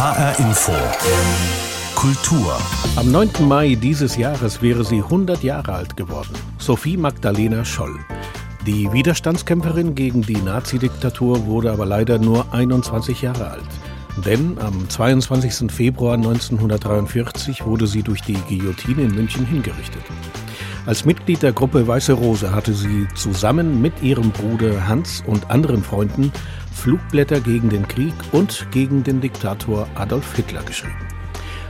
HR Info. Kultur. Am 9. Mai dieses Jahres wäre sie 100 Jahre alt geworden. Sophie Magdalena Scholl. Die Widerstandskämpferin gegen die Nazidiktatur wurde aber leider nur 21 Jahre alt. Denn am 22. Februar 1943 wurde sie durch die Guillotine in München hingerichtet. Als Mitglied der Gruppe Weiße Rose hatte sie zusammen mit ihrem Bruder Hans und anderen Freunden Flugblätter gegen den Krieg und gegen den Diktator Adolf Hitler geschrieben.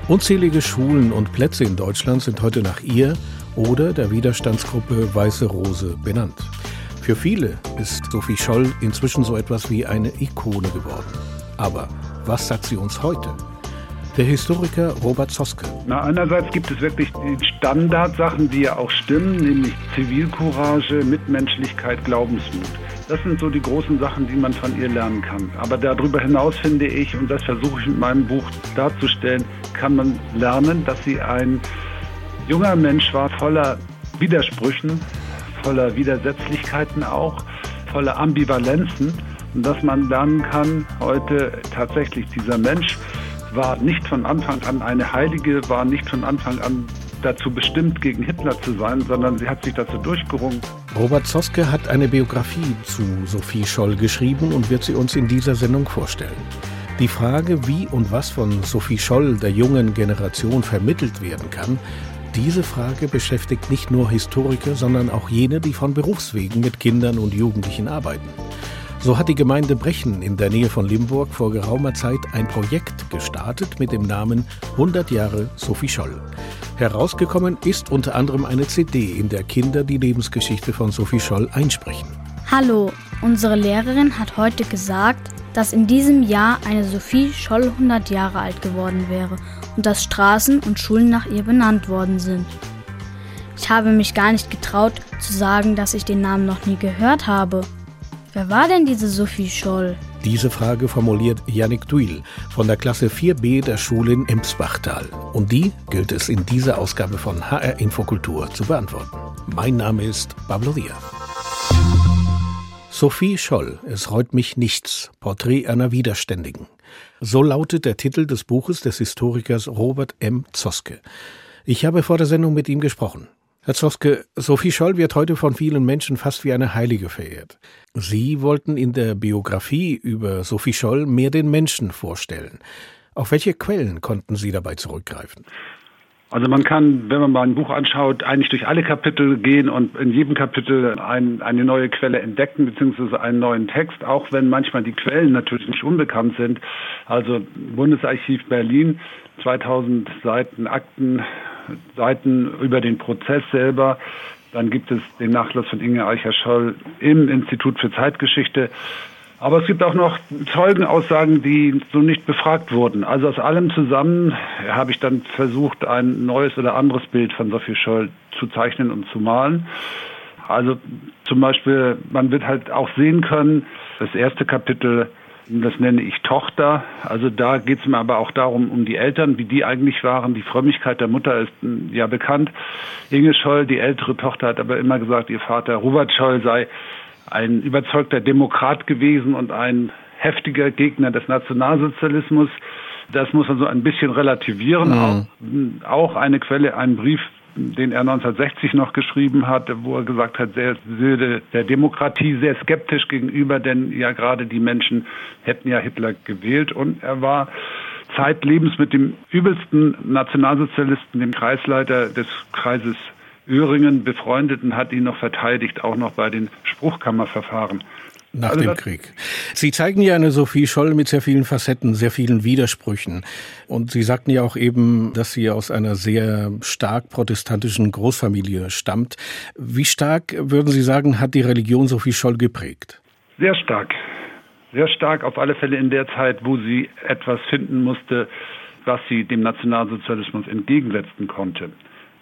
Unzählige Schulen und Plätze in Deutschland sind heute nach ihr oder der Widerstandsgruppe Weiße Rose benannt. Für viele ist Sophie Scholl inzwischen so etwas wie eine Ikone geworden. Aber was sagt sie uns heute? Der Historiker Robert Zoske. Na, einerseits gibt es wirklich die Standardsachen, die ja auch stimmen, nämlich Zivilcourage, Mitmenschlichkeit, Glaubensmut. Das sind so die großen Sachen, die man von ihr lernen kann. Aber darüber hinaus finde ich, und das versuche ich mit meinem Buch darzustellen, kann man lernen, dass sie ein junger Mensch war, voller Widersprüchen, voller Widersetzlichkeiten auch, voller Ambivalenzen. Und dass man lernen kann, heute tatsächlich dieser Mensch war nicht von Anfang an eine Heilige, war nicht von Anfang an dazu bestimmt, gegen Hitler zu sein, sondern sie hat sich dazu durchgerungen. Robert Zoske hat eine Biografie zu Sophie Scholl geschrieben und wird sie uns in dieser Sendung vorstellen. Die Frage, wie und was von Sophie Scholl der jungen Generation vermittelt werden kann, diese Frage beschäftigt nicht nur Historiker, sondern auch jene, die von Berufswegen mit Kindern und Jugendlichen arbeiten. So hat die Gemeinde Brechen in der Nähe von Limburg vor geraumer Zeit ein Projekt gestartet mit dem Namen 100 Jahre Sophie Scholl. Herausgekommen ist unter anderem eine CD, in der Kinder die Lebensgeschichte von Sophie Scholl einsprechen. Hallo, unsere Lehrerin hat heute gesagt, dass in diesem Jahr eine Sophie Scholl 100 Jahre alt geworden wäre und dass Straßen und Schulen nach ihr benannt worden sind. Ich habe mich gar nicht getraut zu sagen, dass ich den Namen noch nie gehört habe. Wer war denn diese Sophie Scholl? Diese Frage formuliert Yannick Duil von der Klasse 4b der Schule in Emsbachtal. Und die gilt es in dieser Ausgabe von HR Infokultur zu beantworten. Mein Name ist Pablo Diaz. Sophie Scholl, es reut mich nichts. Porträt einer Widerständigen. So lautet der Titel des Buches des Historikers Robert M. Zoske. Ich habe vor der Sendung mit ihm gesprochen. Herr Zoske, Sophie Scholl wird heute von vielen Menschen fast wie eine Heilige verehrt. Sie wollten in der Biografie über Sophie Scholl mehr den Menschen vorstellen. Auf welche Quellen konnten Sie dabei zurückgreifen? Also man kann, wenn man mal ein Buch anschaut, eigentlich durch alle Kapitel gehen und in jedem Kapitel ein, eine neue Quelle entdecken, beziehungsweise einen neuen Text, auch wenn manchmal die Quellen natürlich nicht unbekannt sind. Also Bundesarchiv Berlin, 2000 Seiten Akten, Seiten über den Prozess selber. Dann gibt es den Nachlass von Inge Eicher-Scholl im Institut für Zeitgeschichte. Aber es gibt auch noch Zeugenaussagen, die so nicht befragt wurden. Also aus allem zusammen habe ich dann versucht, ein neues oder anderes Bild von Sophie Scholl zu zeichnen und zu malen. Also zum Beispiel, man wird halt auch sehen können, das erste Kapitel das nenne ich Tochter. Also da geht es mir aber auch darum, um die Eltern, wie die eigentlich waren. Die Frömmigkeit der Mutter ist hm, ja bekannt. Inge Scholl, die ältere Tochter, hat aber immer gesagt, ihr Vater Robert Scholl sei ein überzeugter Demokrat gewesen und ein heftiger Gegner des Nationalsozialismus. Das muss man so ein bisschen relativieren. Mhm. Auch, hm, auch eine Quelle, ein Brief den er 1960 noch geschrieben hat, wo er gesagt hat, sehr, der Demokratie sehr skeptisch gegenüber, denn ja gerade die Menschen hätten ja Hitler gewählt. Und er war zeitlebens mit dem übelsten Nationalsozialisten, dem Kreisleiter des Kreises Öhringen befreundet und hat ihn noch verteidigt, auch noch bei den Spruchkammerverfahren. Nach also dem Krieg. Sie zeigen ja eine Sophie Scholl mit sehr vielen Facetten, sehr vielen Widersprüchen. Und Sie sagten ja auch eben, dass sie aus einer sehr stark protestantischen Großfamilie stammt. Wie stark, würden Sie sagen, hat die Religion Sophie Scholl geprägt? Sehr stark. Sehr stark, auf alle Fälle in der Zeit, wo sie etwas finden musste, was sie dem Nationalsozialismus entgegensetzen konnte.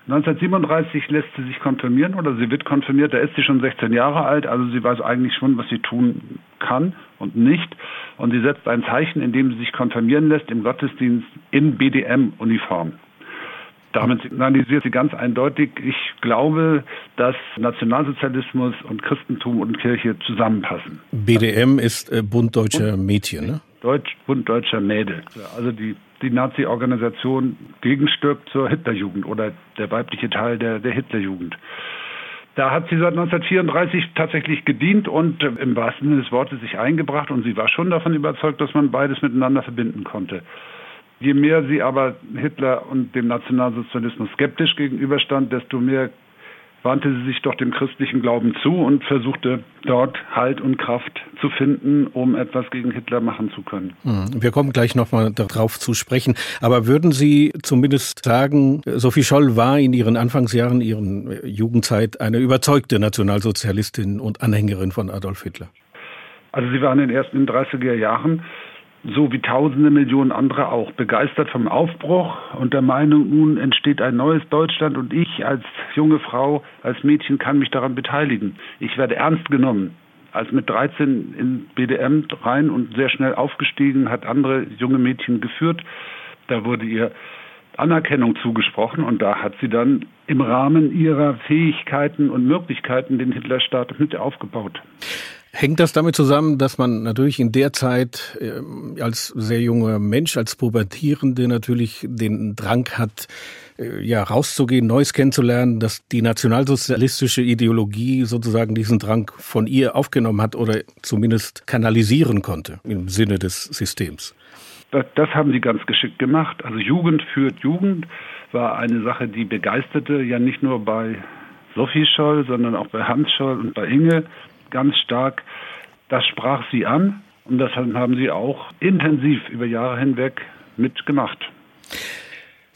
1937 lässt sie sich konfirmieren oder sie wird konfirmiert, da ist sie schon 16 Jahre alt, also sie weiß eigentlich schon, was sie tun kann und nicht. Und sie setzt ein Zeichen, indem sie sich konfirmieren lässt im Gottesdienst in BDM-Uniform. Damit signalisiert sie ganz eindeutig, ich glaube, dass Nationalsozialismus und Christentum und Kirche zusammenpassen. BDM ist äh, Bund Deutscher Mädchen, ne? Deutsch, Bund Deutscher Mädel. Also die, die Nazi-Organisation Gegenstück zur Hitlerjugend oder der weibliche Teil der, der Hitlerjugend. Da hat sie seit 1934 tatsächlich gedient und äh, im wahrsten Sinne des Wortes sich eingebracht und sie war schon davon überzeugt, dass man beides miteinander verbinden konnte. Je mehr sie aber Hitler und dem Nationalsozialismus skeptisch gegenüberstand, desto mehr wandte sie sich doch dem christlichen Glauben zu und versuchte dort Halt und Kraft zu finden, um etwas gegen Hitler machen zu können. Hm, wir kommen gleich nochmal darauf zu sprechen. Aber würden Sie zumindest sagen, Sophie Scholl war in ihren Anfangsjahren, ihren Jugendzeit eine überzeugte Nationalsozialistin und Anhängerin von Adolf Hitler? Also sie war in den ersten 30er Jahren so wie tausende Millionen andere auch, begeistert vom Aufbruch und der Meinung, nun entsteht ein neues Deutschland und ich als junge Frau, als Mädchen kann mich daran beteiligen. Ich werde ernst genommen. Als mit 13 in BDM rein und sehr schnell aufgestiegen, hat andere junge Mädchen geführt. Da wurde ihr Anerkennung zugesprochen und da hat sie dann im Rahmen ihrer Fähigkeiten und Möglichkeiten den Hitlerstaat mit aufgebaut. Hängt das damit zusammen, dass man natürlich in der Zeit äh, als sehr junger Mensch, als Pubertierende natürlich den Drang hat, äh, ja, rauszugehen, Neues kennenzulernen, dass die nationalsozialistische Ideologie sozusagen diesen Drang von ihr aufgenommen hat oder zumindest kanalisieren konnte im Sinne des Systems? Das, das haben sie ganz geschickt gemacht. Also Jugend führt Jugend war eine Sache, die begeisterte, ja nicht nur bei Sophie Scholl, sondern auch bei Hans Scholl und bei Inge ganz stark. Das sprach sie an und das haben sie auch intensiv über Jahre hinweg mitgemacht.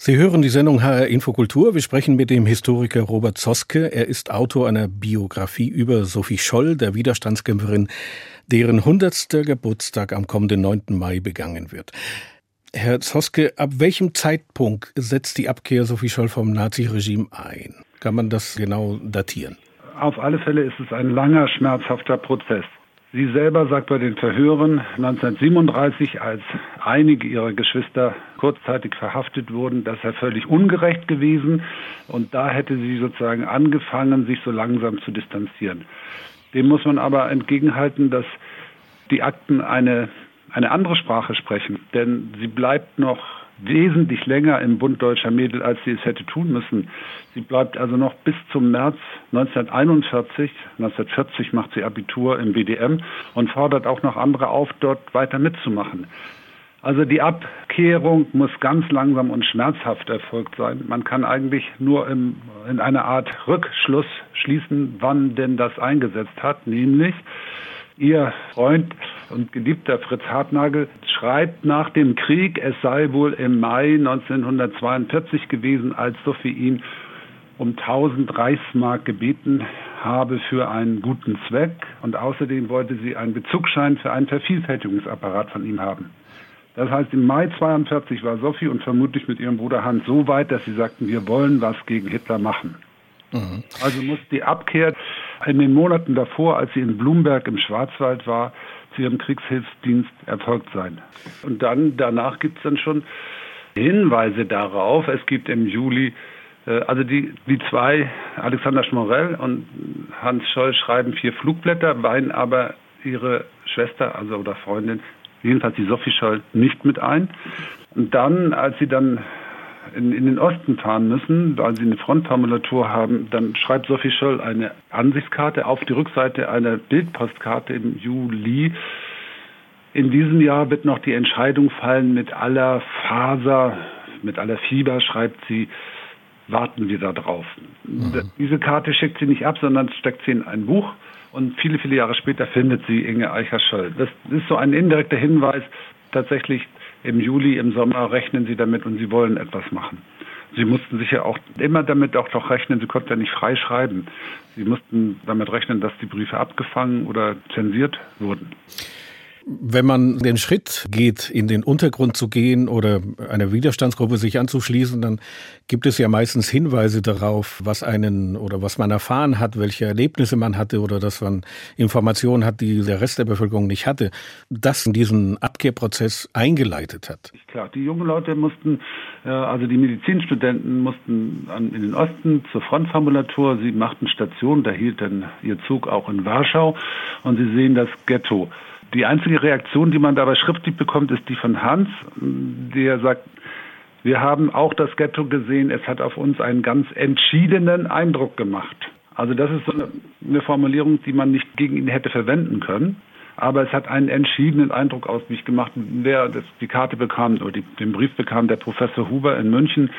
Sie hören die Sendung HR Infokultur. Wir sprechen mit dem Historiker Robert Zoske. Er ist Autor einer Biografie über Sophie Scholl, der Widerstandskämpferin, deren 100. Geburtstag am kommenden 9. Mai begangen wird. Herr Zoske, ab welchem Zeitpunkt setzt die Abkehr Sophie Scholl vom Naziregime ein? Kann man das genau datieren? Auf alle Fälle ist es ein langer, schmerzhafter Prozess. Sie selber sagt bei den Verhören 1937, als einige ihrer Geschwister kurzzeitig verhaftet wurden, das sei völlig ungerecht gewesen und da hätte sie sozusagen angefangen, sich so langsam zu distanzieren. Dem muss man aber entgegenhalten, dass die Akten eine, eine andere Sprache sprechen, denn sie bleibt noch wesentlich länger im Bund deutscher Mädel, als sie es hätte tun müssen. Sie bleibt also noch bis zum März 1941, 1940 macht sie Abitur im BDM und fordert auch noch andere auf, dort weiter mitzumachen. Also die Abkehrung muss ganz langsam und schmerzhaft erfolgt sein. Man kann eigentlich nur im, in einer Art Rückschluss schließen, wann denn das eingesetzt hat, nämlich Ihr Freund und geliebter Fritz Hartnagel schreibt nach dem Krieg, es sei wohl im Mai 1942 gewesen, als Sophie ihn um 1000 Reichsmark gebeten habe für einen guten Zweck und außerdem wollte sie einen Bezugsschein für einen Vervielfältigungsapparat von ihm haben. Das heißt, im Mai 42 war Sophie und vermutlich mit ihrem Bruder Hans so weit, dass sie sagten, wir wollen was gegen Hitler machen. Mhm. Also muss die Abkehr in den Monaten davor, als sie in Blumberg im Schwarzwald war, zu ihrem Kriegshilfsdienst erfolgt sein. Und dann, danach gibt es dann schon Hinweise darauf. Es gibt im Juli, äh, also die, die zwei, Alexander Schmorell und Hans Scholl, schreiben vier Flugblätter, weihen aber ihre Schwester, also oder Freundin, jedenfalls die Sophie Scholl, nicht mit ein. Und dann, als sie dann in, in den Osten fahren müssen, weil sie eine Frontformulatur haben, dann schreibt Sophie Scholl eine Ansichtskarte auf die Rückseite einer Bildpostkarte im Juli. In diesem Jahr wird noch die Entscheidung fallen mit aller Faser, mit aller Fieber, schreibt sie, warten wir da drauf. Mhm. Diese Karte schickt sie nicht ab, sondern steckt sie in ein Buch und viele, viele Jahre später findet sie Inge Eicher-Scholl. Das ist so ein indirekter Hinweis, tatsächlich im Juli, im Sommer rechnen sie damit und sie wollen etwas machen. Sie mussten sich ja auch immer damit auch doch rechnen, sie konnten ja nicht frei schreiben. Sie mussten damit rechnen, dass die Briefe abgefangen oder zensiert wurden. Wenn man den Schritt geht, in den Untergrund zu gehen oder einer Widerstandsgruppe sich anzuschließen, dann gibt es ja meistens Hinweise darauf, was einen oder was man erfahren hat, welche Erlebnisse man hatte oder dass man Informationen hat, die der Rest der Bevölkerung nicht hatte, das in diesen Abkehrprozess eingeleitet hat. Klar, die jungen Leute mussten, äh, also die Medizinstudenten mussten in den Osten zur Frontformulatur, sie machten Station, da hielt dann ihr Zug auch in Warschau. Und sie sehen das Ghetto Die einzige Reaktion, die man dabei schriftlich bekommt, ist die von Hans, der sagt, wir haben auch das Ghetto gesehen, es hat auf uns einen ganz entschiedenen Eindruck gemacht. Also das ist so eine, eine Formulierung, die man nicht gegen ihn hätte verwenden können. Aber es hat einen entschiedenen Eindruck auf mich gemacht. Wer das, die Karte bekam oder die, den Brief bekam, der Professor Huber in München,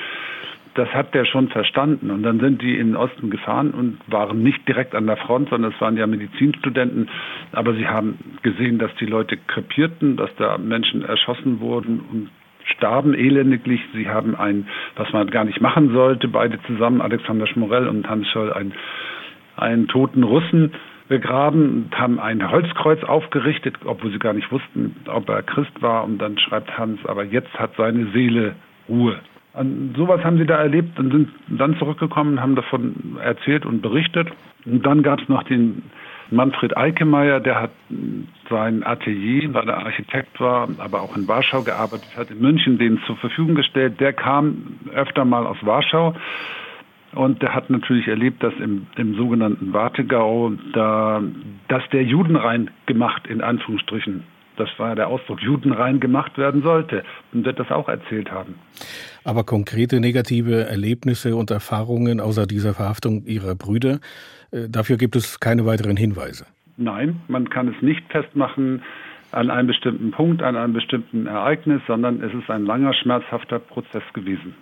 das hat der schon verstanden. Und dann sind die in den Osten gefahren und waren nicht direkt an der Front, sondern es waren ja Medizinstudenten. Aber sie haben gesehen, dass die Leute krepierten, dass da Menschen erschossen wurden und starben elendiglich. Sie haben ein, was man gar nicht machen sollte, beide zusammen, Alexander Schmorell und Hans Scholl, ein, einen toten Russen begraben und haben ein Holzkreuz aufgerichtet, obwohl sie gar nicht wussten, ob er Christ war. Und dann schreibt Hans, aber jetzt hat seine Seele Ruhe. Und sowas haben sie da erlebt und sind dann zurückgekommen, haben davon erzählt und berichtet. Und dann gab es noch den Manfred Eikemeyer, der hat sein Atelier, weil er Architekt war, aber auch in Warschau gearbeitet hat, in München den zur Verfügung gestellt. Der kam öfter mal aus Warschau und der hat natürlich erlebt, dass im, im sogenannten Wartegau da, dass der Judenrein gemacht, in Anführungsstrichen, das war der Ausdruck, Judenrein gemacht werden sollte. Und wird das auch erzählt haben. Aber konkrete negative Erlebnisse und Erfahrungen außer dieser Verhaftung Ihrer Brüder, äh, dafür gibt es keine weiteren Hinweise. Nein, man kann es nicht festmachen an einem bestimmten Punkt, an einem bestimmten Ereignis, sondern es ist ein langer, schmerzhafter Prozess gewesen.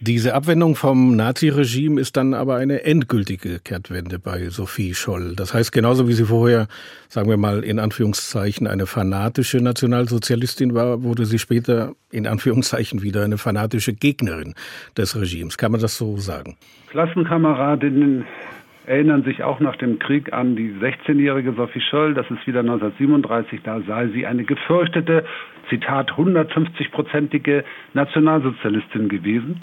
Diese Abwendung vom Naziregime ist dann aber eine endgültige Kehrtwende bei Sophie Scholl. Das heißt, genauso wie sie vorher, sagen wir mal in Anführungszeichen, eine fanatische Nationalsozialistin war, wurde sie später in Anführungszeichen wieder eine fanatische Gegnerin des Regimes. Kann man das so sagen? Klassenkameradinnen erinnern sich auch nach dem Krieg an die 16-jährige Sophie Scholl, das ist wieder 1937, da sei sie eine gefürchtete, Zitat, 150-prozentige Nationalsozialistin gewesen.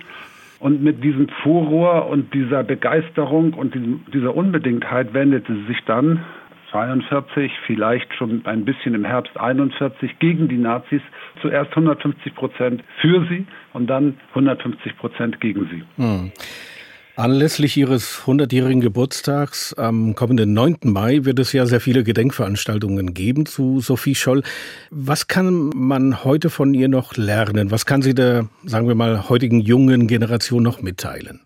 Und mit diesem Furor und dieser Begeisterung und dieser Unbedingtheit wendete sie sich dann 42, vielleicht schon ein bisschen im Herbst 41 gegen die Nazis. Zuerst 150 Prozent für sie und dann 150 Prozent gegen sie. Hm. Anlässlich Ihres 100-jährigen Geburtstags am kommenden 9. Mai wird es ja sehr viele Gedenkveranstaltungen geben zu Sophie Scholl. Was kann man heute von ihr noch lernen? Was kann sie der, sagen wir mal, heutigen jungen Generation noch mitteilen?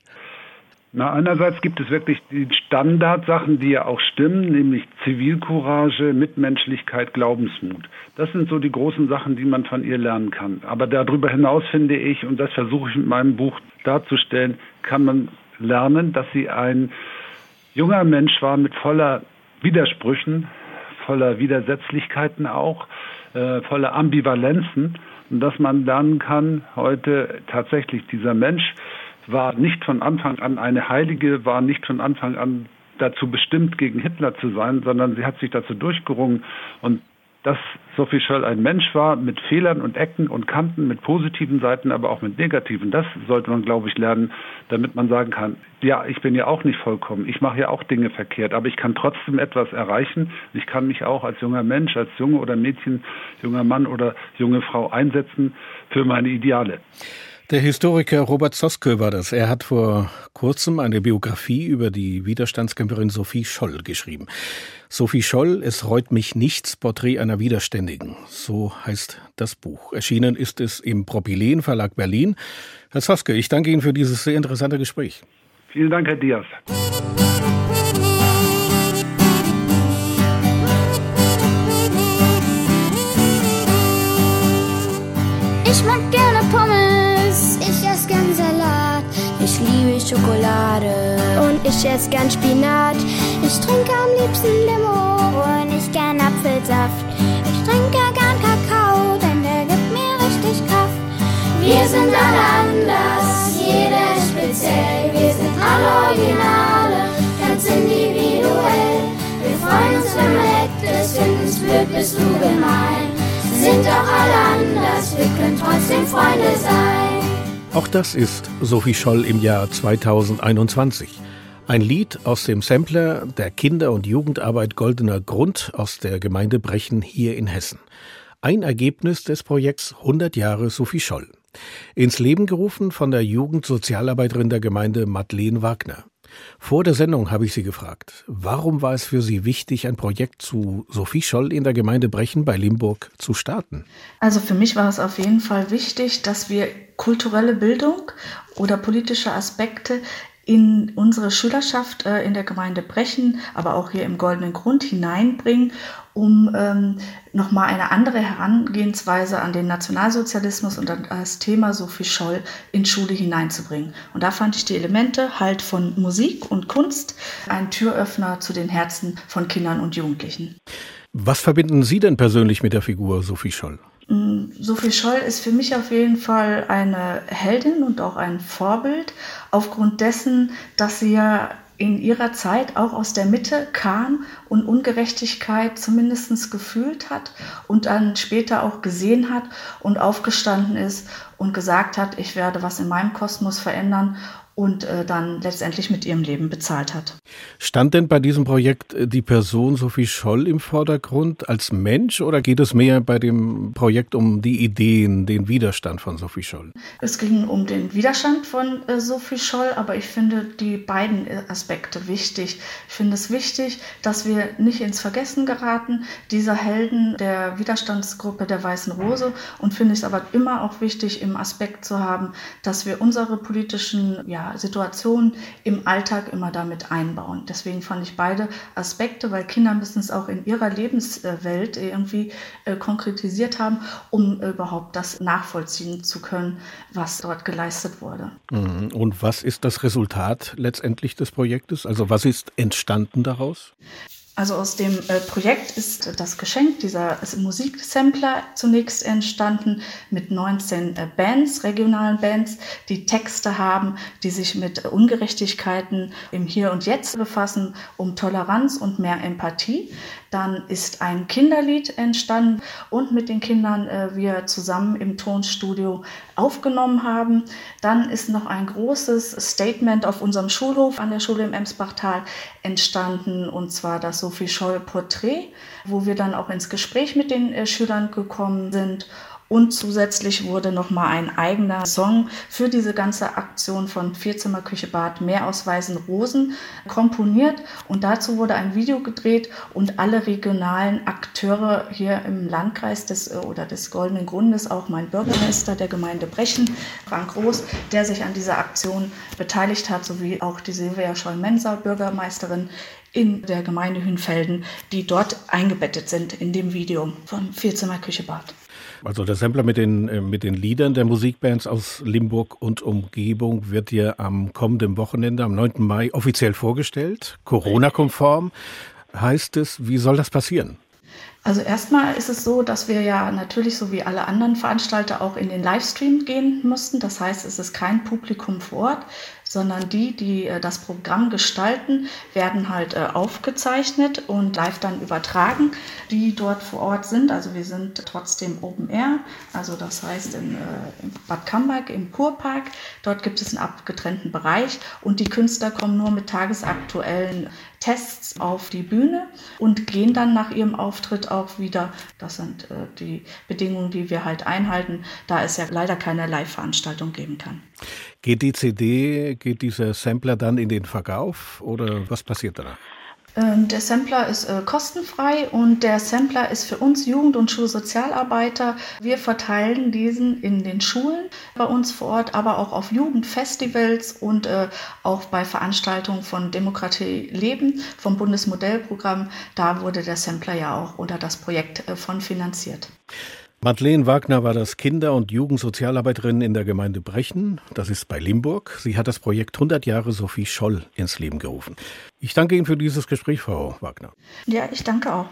Na, einerseits gibt es wirklich die Standardsachen, die ja auch stimmen, nämlich Zivilcourage, Mitmenschlichkeit, Glaubensmut. Das sind so die großen Sachen, die man von ihr lernen kann. Aber darüber hinaus finde ich, und das versuche ich mit meinem Buch darzustellen, kann man lernen, dass sie ein junger Mensch war mit voller Widersprüchen, voller Widersetzlichkeiten auch, äh, voller Ambivalenzen. Und dass man lernen kann, heute tatsächlich dieser Mensch war nicht von Anfang an eine Heilige, war nicht von Anfang an dazu bestimmt, gegen Hitler zu sein, sondern sie hat sich dazu durchgerungen und dass Sophie Scholl ein Mensch war mit Fehlern und Ecken und Kanten, mit positiven Seiten, aber auch mit negativen. Das sollte man, glaube ich, lernen, damit man sagen kann, ja, ich bin ja auch nicht vollkommen, ich mache ja auch Dinge verkehrt, aber ich kann trotzdem etwas erreichen. Ich kann mich auch als junger Mensch, als Junge oder Mädchen, junger Mann oder junge Frau einsetzen für meine Ideale. Der Historiker Robert Zoske war das. Er hat vor kurzem eine Biografie über die Widerstandskämpferin Sophie Scholl geschrieben. Sophie Scholl, Es reut mich nichts, Porträt einer Widerständigen. So heißt das Buch. Erschienen ist es im Propylen Verlag Berlin. Herr Zoske, ich danke Ihnen für dieses sehr interessante Gespräch. Vielen Dank, Herr Diaz. Ich liebe Schokolade und ich esse gern Spinat. Ich trinke am liebsten Limo und ich gern Apfelsaft. Ich trinke gern Kakao, denn der gibt mir richtig Kraft. Wir sind alle anders, jeder ist speziell. Wir sind alle Originale, ganz individuell. Wir freuen uns, wenn man nett ist, finden es blöd, bist du gemein sind doch alle anders, wir können trotzdem Freunde sein. Auch das ist Sophie Scholl im Jahr 2021. Ein Lied aus dem Sampler der Kinder- und Jugendarbeit Goldener Grund aus der Gemeinde Brechen hier in Hessen. Ein Ergebnis des Projekts 100 Jahre Sophie Scholl. Ins Leben gerufen von der Jugendsozialarbeiterin der Gemeinde Madeleine Wagner. Vor der Sendung habe ich Sie gefragt, warum war es für Sie wichtig, ein Projekt zu Sophie Scholl in der Gemeinde Brechen bei Limburg zu starten? Also für mich war es auf jeden Fall wichtig, dass wir kulturelle Bildung oder politische Aspekte in unsere Schülerschaft äh, in der Gemeinde Brechen, aber auch hier im Goldenen Grund hineinbringen, um ähm, nochmal eine andere Herangehensweise an den Nationalsozialismus und an das Thema Sophie Scholl in Schule hineinzubringen. Und da fand ich die Elemente halt von Musik und Kunst ein Türöffner zu den Herzen von Kindern und Jugendlichen. Was verbinden Sie denn persönlich mit der Figur Sophie Scholl? Sophie Scholl ist für mich auf jeden Fall eine Heldin und auch ein Vorbild, aufgrund dessen, dass sie ja in ihrer Zeit auch aus der Mitte kam und Ungerechtigkeit zumindest gefühlt hat und dann später auch gesehen hat und aufgestanden ist und gesagt hat, ich werde was in meinem Kosmos verändern und äh, dann letztendlich mit ihrem Leben bezahlt hat. Stand denn bei diesem Projekt äh, die Person Sophie Scholl im Vordergrund als Mensch oder geht es mehr bei dem Projekt um die Ideen, den Widerstand von Sophie Scholl? Es ging um den Widerstand von äh, Sophie Scholl, aber ich finde die beiden äh, Aspekte wichtig. Ich finde es wichtig, dass wir nicht ins Vergessen geraten, dieser Helden der Widerstandsgruppe der Weißen Rose und finde es aber immer auch wichtig, im Aspekt zu haben, dass wir unsere politischen ja, Situationen im Alltag immer damit einbauen. Deswegen fand ich beide Aspekte, weil Kinder müssen es auch in ihrer Lebenswelt irgendwie äh, konkretisiert haben, um überhaupt das nachvollziehen zu können, was dort geleistet wurde. Mhm. Und was ist das Resultat letztendlich des Projektes? Also was ist entstanden daraus? Also aus dem äh, Projekt ist das Geschenk dieser Musiksampler zunächst entstanden mit 19 äh, Bands, regionalen Bands, die Texte haben, die sich mit Ungerechtigkeiten im Hier und Jetzt befassen, um Toleranz und mehr Empathie. Dann ist ein Kinderlied entstanden und mit den Kindern äh, wir zusammen im Tonstudio aufgenommen haben. Dann ist noch ein großes Statement auf unserem Schulhof an der Schule im Emsbachtal entstanden und zwar das Sophie Scholl Porträt, wo wir dann auch ins Gespräch mit den äh, Schülern gekommen sind und zusätzlich wurde nochmal ein eigener Song für diese ganze Aktion von Vierzimmer Küche Bad Meer aus weißen Rosen komponiert. Und dazu wurde ein Video gedreht und alle regionalen Akteure hier im Landkreis des äh, oder des Goldenen Grundes, auch mein Bürgermeister der Gemeinde Brechen, Frank Groß, der sich an dieser Aktion beteiligt hat, sowie auch die Silvia Scholl-Menser, Bürgermeisterin in der Gemeinde Hünfelden, die dort eingebettet sind in dem Video von Vierzimmer Küche Bad. Also der Sampler mit den, äh, mit den Liedern der Musikbands aus Limburg und Umgebung wird ja am kommenden Wochenende, am 9. Mai, offiziell vorgestellt. Corona-konform heißt es. Wie soll das passieren? Also erstmal ist es so, dass wir ja natürlich so wie alle anderen Veranstalter auch in den Livestream gehen mussten. Das heißt, es ist kein Publikum vor Ort sondern die, die äh, das Programm gestalten, werden halt äh, aufgezeichnet und live dann übertragen, die dort vor Ort sind. Also wir sind trotzdem Open Air, also das heißt in, äh, Bad Camberg im Kurpark. Dort gibt es einen abgetrennten Bereich und die Künstler kommen nur mit tagesaktuellen Tests auf die Bühne und gehen dann nach ihrem Auftritt auch wieder. Das sind äh, die Bedingungen, die wir halt einhalten, da es ja leider keine Live-Veranstaltung geben kann. Geht die CD, geht dieser Sampler dann in den Verkauf oder was passiert danach? Ähm, der Sampler ist äh, kostenfrei und der Sampler ist für uns Jugend- und Schulsozialarbeiter. Wir verteilen diesen in den Schulen bei uns vor Ort, aber auch auf Jugendfestivals und äh, auch bei Veranstaltungen von Demokratie Leben vom Bundesmodellprogramm. Da wurde der Sampler ja auch unter das Projekt äh, von finanziert. Madeleine Wagner war das Kinder- und Jugendsozialarbeiterin in der Gemeinde Brechen. Das ist bei Limburg. Sie hat das Projekt 100 Jahre Sophie Scholl ins Leben gerufen. Ich danke Ihnen für dieses Gespräch, Frau Wagner. Ja, ich danke auch.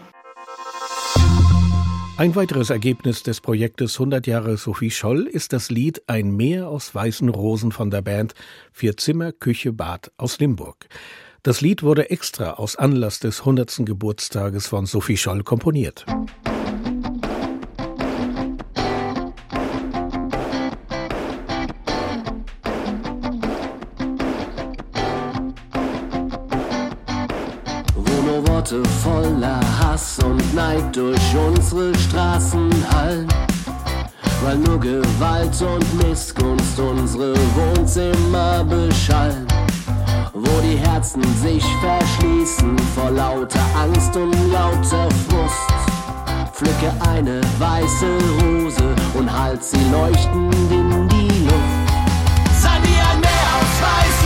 Ein weiteres Ergebnis des Projektes 100 Jahre Sophie Scholl ist das Lied Ein Meer aus weißen Rosen von der Band Vier Zimmer, Küche, Bad aus Limburg. Das Lied wurde extra aus Anlass des 100. Geburtstages von Sophie Scholl komponiert. Worte voller Hass und Neid durch unsere Straßen hallen. Weil nur Gewalt und Missgunst unsere Wohnzimmer beschallen. Wo die Herzen sich verschließen vor lauter Angst und lauter Frust. Pflücke eine weiße Rose und halt sie leuchtend in die Luft. Sei wie ein Meer aus weißen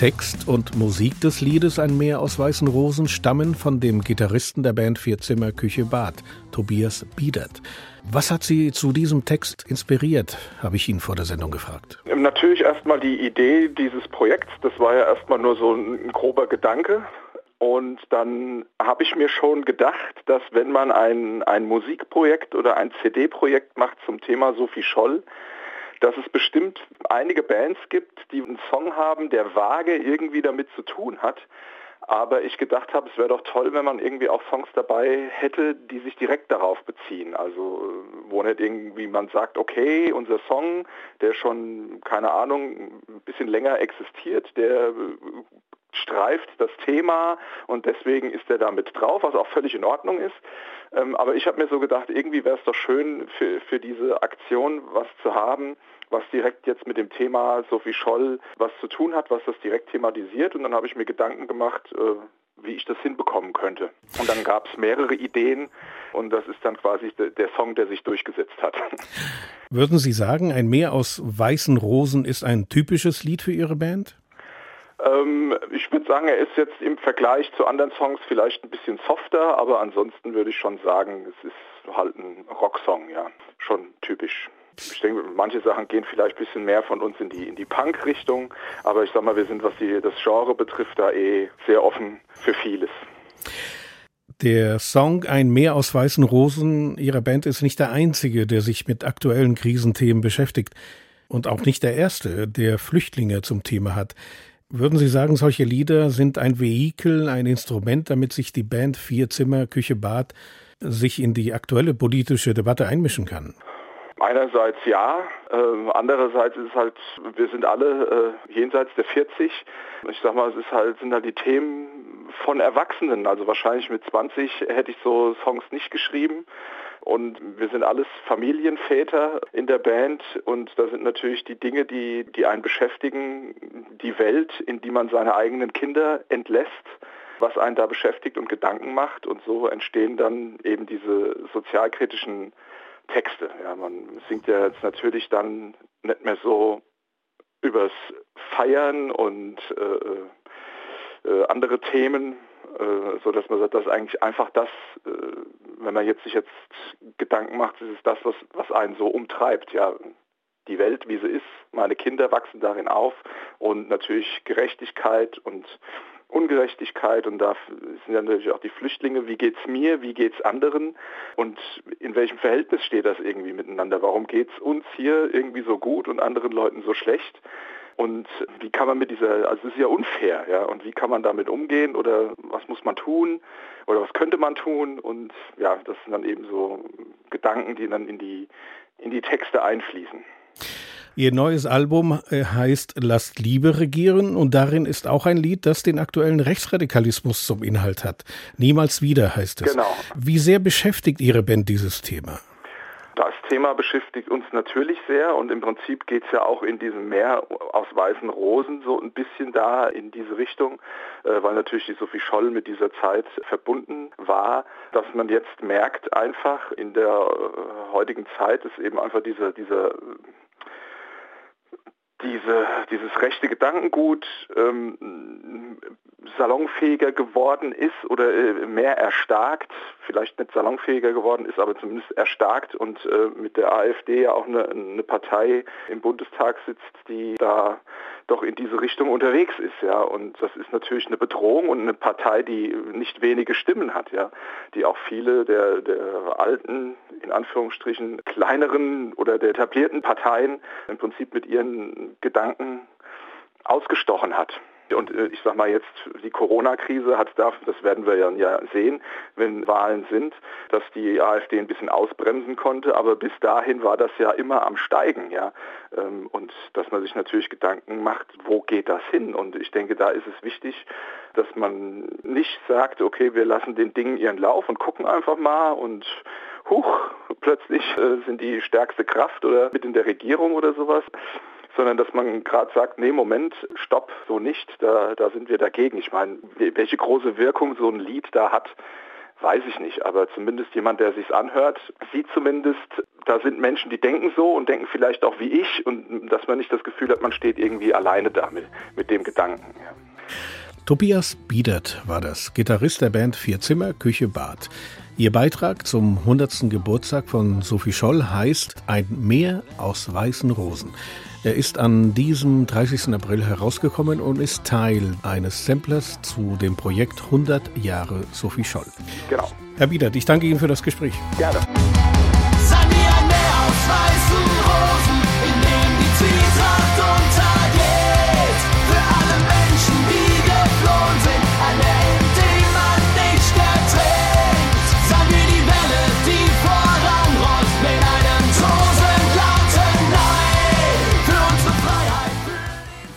Text und Musik des Liedes Ein Meer aus weißen Rosen stammen von dem Gitarristen der Band Vierzimmer Küche Bad, Tobias Biedert. Was hat Sie zu diesem Text inspiriert, habe ich ihn vor der Sendung gefragt. Natürlich erstmal die Idee dieses Projekts. Das war ja erstmal nur so ein, ein grober Gedanke. Und dann habe ich mir schon gedacht, dass wenn man ein, ein Musikprojekt oder ein CD-Projekt macht zum Thema Sophie Scholl, dass es bestimmt einige Bands gibt, die einen Song haben, der vage irgendwie damit zu tun hat. Aber ich gedacht habe, es wäre doch toll, wenn man irgendwie auch Songs dabei hätte, die sich direkt darauf beziehen. Also äh, wo nicht irgendwie man sagt, okay, unser Song, der schon, keine Ahnung, ein bisschen länger existiert, der äh, streift das Thema und deswegen ist er da mit drauf, was auch völlig in Ordnung ist. Ähm, aber ich habe mir so gedacht, irgendwie wäre es doch schön für, für diese Aktion was zu haben, was direkt jetzt mit dem Thema Sophie Scholl was zu tun hat, was das direkt thematisiert. Und dann habe ich mir Gedanken gemacht, äh, wie ich das hinbekommen könnte. Und dann gab es mehrere Ideen und das ist dann quasi de der Song, der sich durchgesetzt hat. Würden Sie sagen, ein Meer aus weißen Rosen ist ein typisches Lied für Ihre Band? Ähm, ich würde sagen, er ist jetzt im Vergleich zu anderen Songs vielleicht ein bisschen softer, aber ansonsten würde ich schon sagen, es ist halt ein Rocksong, ja, schon typisch. Ich denke, manche Sachen gehen vielleicht ein bisschen mehr von uns in die, in die Punk-Richtung, aber ich sag mal, wir sind, was die, das Genre betrifft, da eh sehr offen für vieles. Der Song Ein Meer aus weißen Rosen Ihrer Band ist nicht der einzige, der sich mit aktuellen Krisenthemen beschäftigt und auch nicht der erste, der Flüchtlinge zum Thema hat. Würden Sie sagen, solche Lieder sind ein Vehikel, ein Instrument, damit sich die Band Vier Zimmer, Küche, Bad sich in die aktuelle politische Debatte einmischen kann? Einerseits ja, äh, andererseits ist es halt, wir sind alle äh, jenseits der 40. Ich sag mal, es ist halt, sind halt die Themen von Erwachsenen. Also wahrscheinlich mit 20 hätte ich so Songs nicht geschrieben. Und wir sind alles Familienväter in der Band. Und da sind natürlich die Dinge, die, die einen beschäftigen, die Welt, in die man seine eigenen Kinder entlässt was einen da beschäftigt und Gedanken macht. Und so entstehen dann eben diese sozialkritischen Texte. Ja, man singt ja jetzt natürlich dann nicht mehr so übers Feiern und äh, äh, andere Themen, äh, so dass man sagt, dass eigentlich einfach das, äh, wenn man jetzt sich jetzt Gedanken macht, ist es das, was, was einen so umtreibt. Ja, die Welt, wie sie ist, meine Kinder wachsen darin auf und natürlich Gerechtigkeit und Ungerechtigkeit und da sind ja natürlich auch die Flüchtlinge, wie geht's mir, wie geht's anderen und in welchem Verhältnis steht das irgendwie miteinander? Warum geht's uns hier irgendwie so gut und anderen Leuten so schlecht? Und wie kann man mit dieser, also es ist ja unfair, ja, und wie kann man damit umgehen oder was muss man tun oder was könnte man tun? Und ja, das sind dann eben so Gedanken, die dann in die, in die Texte einfließen. Ihr neues Album äh, heißt Lasst Liebe regieren und darin ist auch ein Lied, das den aktuellen Rechtsradikalismus zum Inhalt hat. Niemals wieder heißt es. Genau. Wie sehr beschäftigt Ihre Band dieses Thema? Thema beschäftigt uns natürlich sehr und im Prinzip geht es ja auch in diesem Meer aus weißen Rosen so ein bisschen da in diese Richtung, äh, weil natürlich die Sophie Scholl mit dieser Zeit verbunden war, dass man jetzt merkt einfach in der äh, heutigen Zeit ist eben einfach dieser, dieser diese, dieses rechte Gedankengut ähm, salonfähiger geworden ist oder äh, mehr erstarkt, vielleicht nicht salonfähiger geworden ist, aber zumindest erstarkt und äh, mit der AfD ja auch eine, eine Partei im Bundestag sitzt, die da doch in diese Richtung unterwegs ist, ja. Und das ist natürlich eine Bedrohung und eine Partei, die nicht wenige Stimmen hat, ja, die auch viele der, der alten, in Anführungsstrichen, kleineren oder der etablierten Parteien im Prinzip mit ihren Gedanken ausgestochen hat. Und äh, ich sag mal jetzt, die Corona-Krise hat da, das werden wir ja sehen, wenn Wahlen sind, dass die AfD ein bisschen ausbremsen konnte, aber bis dahin war das ja immer am Steigen, ja. Ähm, und dass man sich natürlich Gedanken macht, wo geht das hin? Und ich denke, da ist es wichtig, dass man nicht sagt, okay, wir lassen den Dingen ihren Lauf und gucken einfach mal und huch, plötzlich äh, sind die stärkste Kraft oder mit in der Regierung oder sowas sondern dass man gerade sagt, nee, Moment, stopp, so nicht, da, da sind wir dagegen. Ich meine, welche große Wirkung so ein Lied da hat, weiß ich nicht, aber zumindest jemand, der sich's anhört, sieht zumindest, da sind Menschen, die denken so und denken vielleicht auch wie ich und dass man nicht das Gefühl hat, man steht irgendwie alleine da mit, mit dem Gedanken. Ja. Tobias Biedert war das, Gitarrist der Band Vier Zimmer, Küche, Bad. Ihr Beitrag zum 100. Geburtstag von Sophie Scholl heißt Ein Meer aus weißen Rosen. Er ist an diesem 30. April herausgekommen und ist Teil eines Samplers zu dem Projekt 100 Jahre Sophie Scholl. Genau. Herr Biedert, ich danke Ihnen für das Gespräch. Gerne.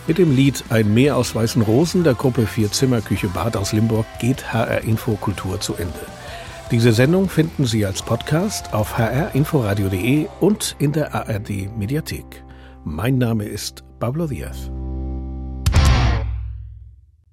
Mit dem Lied Ein Meer aus weißen Rosen der Gruppe Vier Zimmer Küche Bad aus Limburg geht HR Info Kultur zu Ende. Diese Sendung finden Sie als Podcast auf hrinforadio.de und in der ARD Mediathek. Mein Name ist Pablo Diaz.